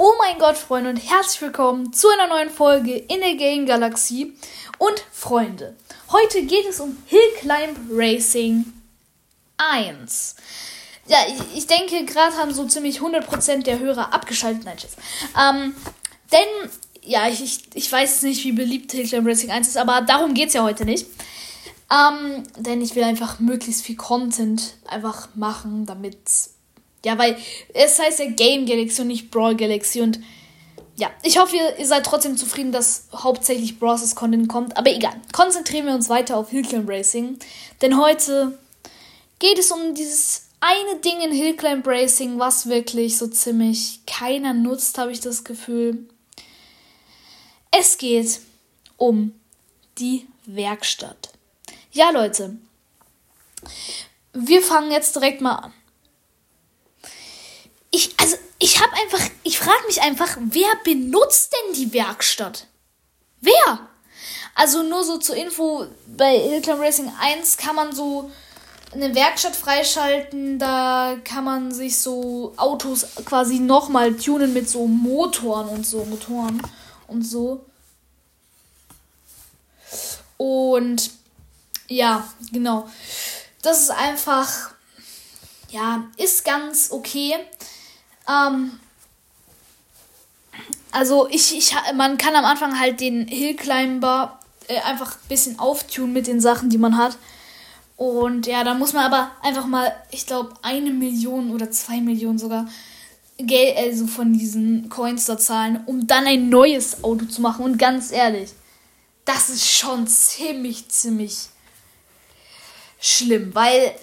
Oh mein Gott, Freunde, und herzlich willkommen zu einer neuen Folge in der Game Galaxie. Und Freunde, heute geht es um Hill Climb Racing 1. Ja, ich, ich denke, gerade haben so ziemlich 100% der Hörer abgeschaltet. Nein, tschüss. Ähm, denn, ja, ich, ich, ich weiß nicht, wie beliebt Hill Climb Racing 1 ist, aber darum geht es ja heute nicht. Ähm, denn ich will einfach möglichst viel Content einfach machen, damit ja, weil es heißt ja Game Galaxy und nicht Brawl Galaxy und ja, ich hoffe, ihr, ihr seid trotzdem zufrieden, dass hauptsächlich Bros. Content kommt. Aber egal, konzentrieren wir uns weiter auf Hillclimb Racing. Denn heute geht es um dieses eine Ding in Hillclimb Racing, was wirklich so ziemlich keiner nutzt, habe ich das Gefühl. Es geht um die Werkstatt. Ja, Leute, wir fangen jetzt direkt mal an ich, also, ich habe einfach, ich frage mich einfach, wer benutzt denn die Werkstatt? Wer? Also nur so zur Info, bei Hillclimb Racing 1 kann man so eine Werkstatt freischalten, da kann man sich so Autos quasi nochmal tunen mit so Motoren und so, Motoren und so. Und ja, genau. Das ist einfach, ja, ist ganz okay. Ähm, also ich, ich, man kann am Anfang halt den Hillclimber äh, einfach ein bisschen auftun mit den Sachen, die man hat. Und ja, da muss man aber einfach mal, ich glaube, eine Million oder zwei Millionen sogar Geld, also von diesen Coins da zahlen, um dann ein neues Auto zu machen. Und ganz ehrlich, das ist schon ziemlich, ziemlich schlimm, weil,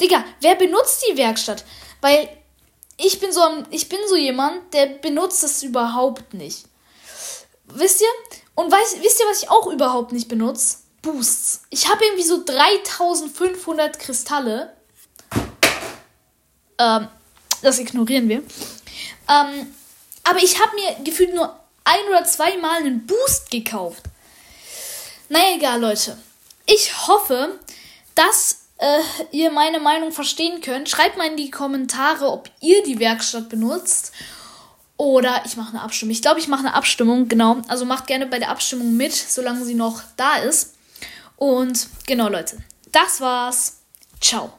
Digga, wer benutzt die Werkstatt? Weil ich bin so ich bin so jemand, der benutzt das überhaupt nicht. Wisst ihr? Und weiß, wisst ihr, was ich auch überhaupt nicht benutze? Boosts. Ich habe irgendwie so 3500 Kristalle. Ähm, das ignorieren wir. Ähm, aber ich habe mir gefühlt nur ein oder zwei Mal einen Boost gekauft. Na egal, Leute. Ich hoffe, dass äh, ihr meine Meinung verstehen könnt. Schreibt mal in die Kommentare, ob ihr die Werkstatt benutzt. Oder ich mache eine Abstimmung. Ich glaube, ich mache eine Abstimmung, genau. Also macht gerne bei der Abstimmung mit, solange sie noch da ist. Und genau, Leute. Das war's. Ciao.